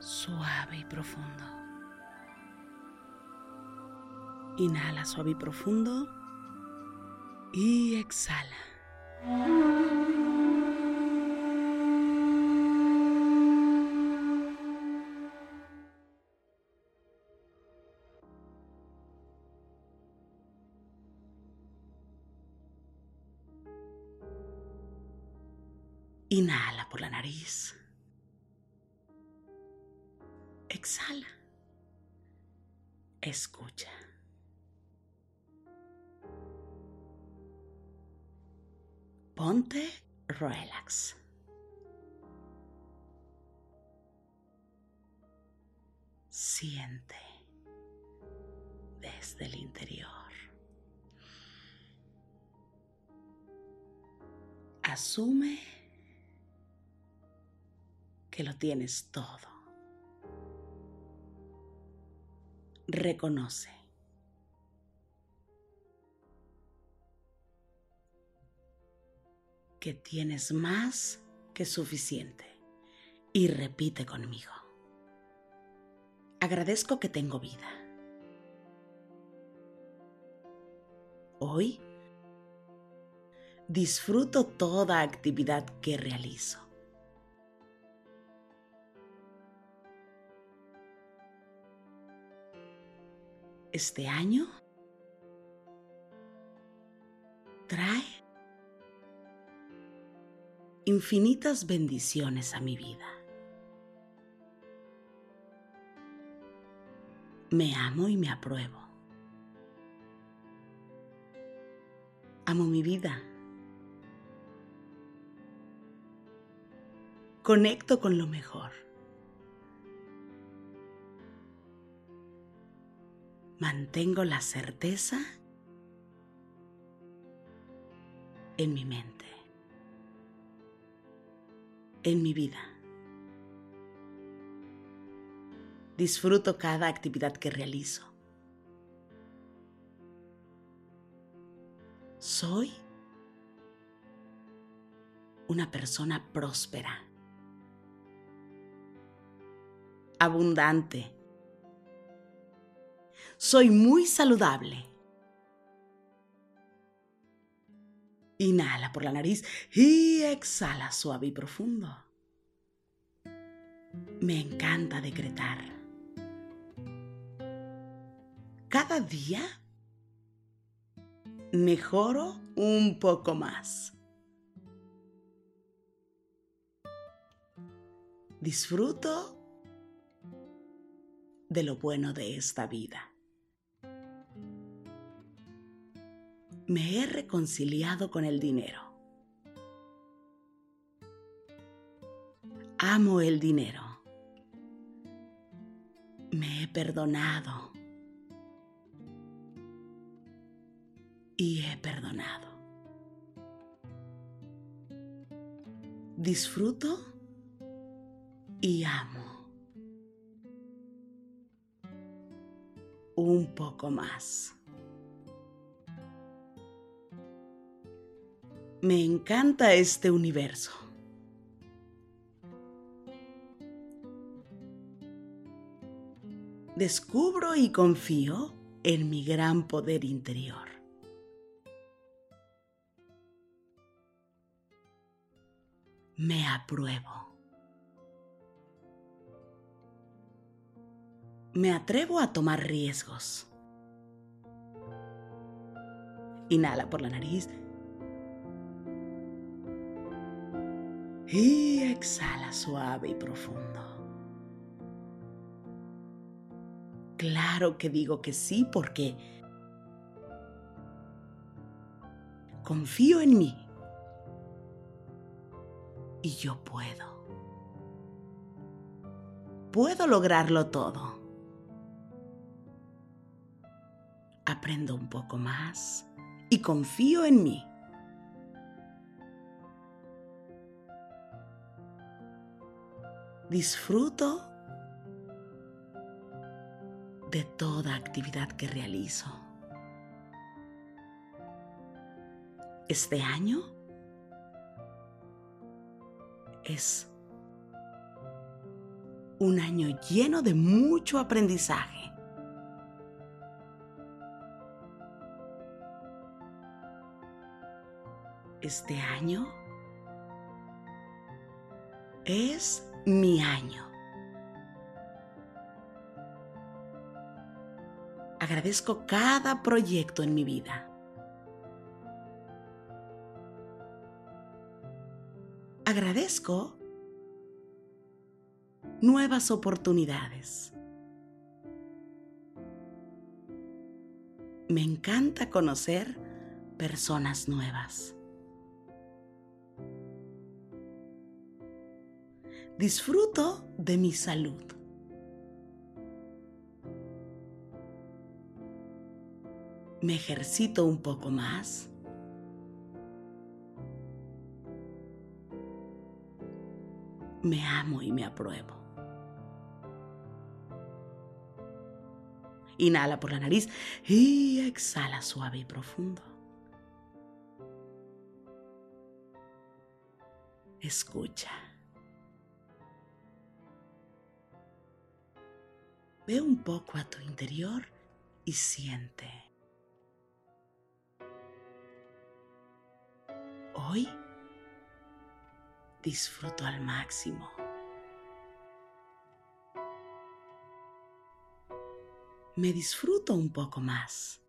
suave y profundo. Inhala suave y profundo. Y exhala. Inhala por la nariz. Exhala. Escucha. Ponte relax. Siente desde el interior. Asume que lo tienes todo. Reconoce. que tienes más que suficiente. Y repite conmigo. Agradezco que tengo vida. Hoy disfruto toda actividad que realizo. Este año trae infinitas bendiciones a mi vida. Me amo y me apruebo. Amo mi vida. Conecto con lo mejor. Mantengo la certeza en mi mente, en mi vida. Disfruto cada actividad que realizo. Soy una persona próspera, abundante, soy muy saludable. Inhala por la nariz y exhala suave y profundo. Me encanta decretar. Cada día mejoro un poco más. Disfruto de lo bueno de esta vida. Me he reconciliado con el dinero. Amo el dinero. Me he perdonado. Y he perdonado. Disfruto y amo. Un poco más. Me encanta este universo. Descubro y confío en mi gran poder interior. Me apruebo. Me atrevo a tomar riesgos. Inhala por la nariz y exhala suave y profundo. Claro que digo que sí porque confío en mí y yo puedo. Puedo lograrlo todo. Aprendo un poco más y confío en mí. Disfruto de toda actividad que realizo. Este año es un año lleno de mucho aprendizaje. Este año es mi año. Agradezco cada proyecto en mi vida. Agradezco nuevas oportunidades. Me encanta conocer personas nuevas. Disfruto de mi salud. Me ejercito un poco más. Me amo y me apruebo. Inhala por la nariz y exhala suave y profundo. Escucha. Ve un poco a tu interior y siente. Hoy disfruto al máximo. Me disfruto un poco más.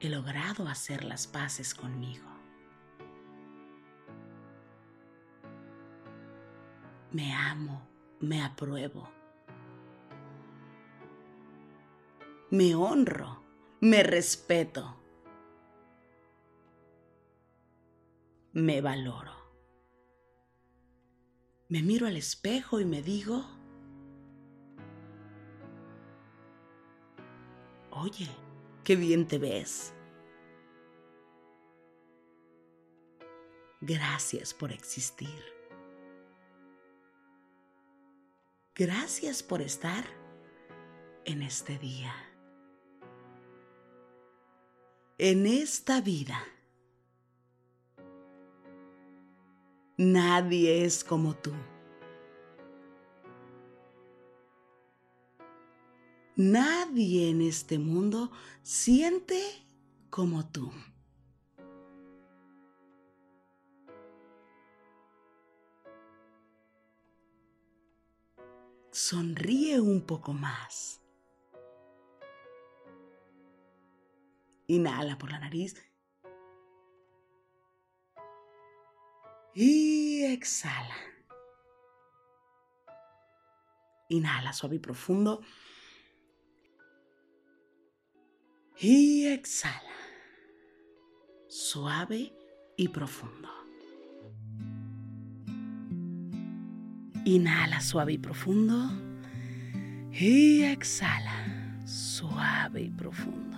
He logrado hacer las paces conmigo. Me amo, me apruebo. Me honro, me respeto, me valoro. Me miro al espejo y me digo, oye, qué bien te ves. Gracias por existir. Gracias por estar en este día en esta vida. Nadie es como tú. Nadie en este mundo siente como tú. Sonríe un poco más. Inhala por la nariz. Y exhala. Inhala suave y profundo. Y exhala. Suave y profundo. Inhala suave y profundo. Y exhala suave y profundo.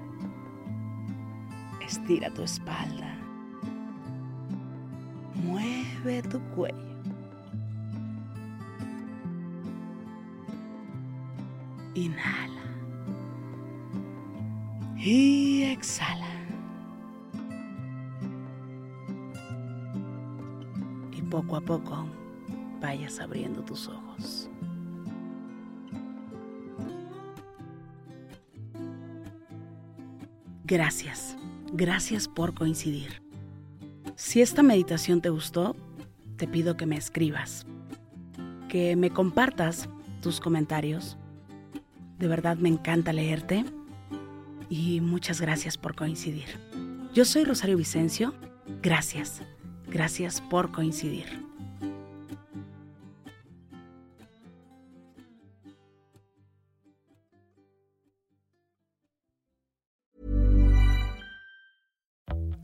Estira tu espalda. Mueve tu cuello. Inhala. Y exhala. Y poco a poco vayas abriendo tus ojos. Gracias, gracias por coincidir. Si esta meditación te gustó, te pido que me escribas, que me compartas tus comentarios. De verdad me encanta leerte y muchas gracias por coincidir. Yo soy Rosario Vicencio. Gracias, gracias por coincidir.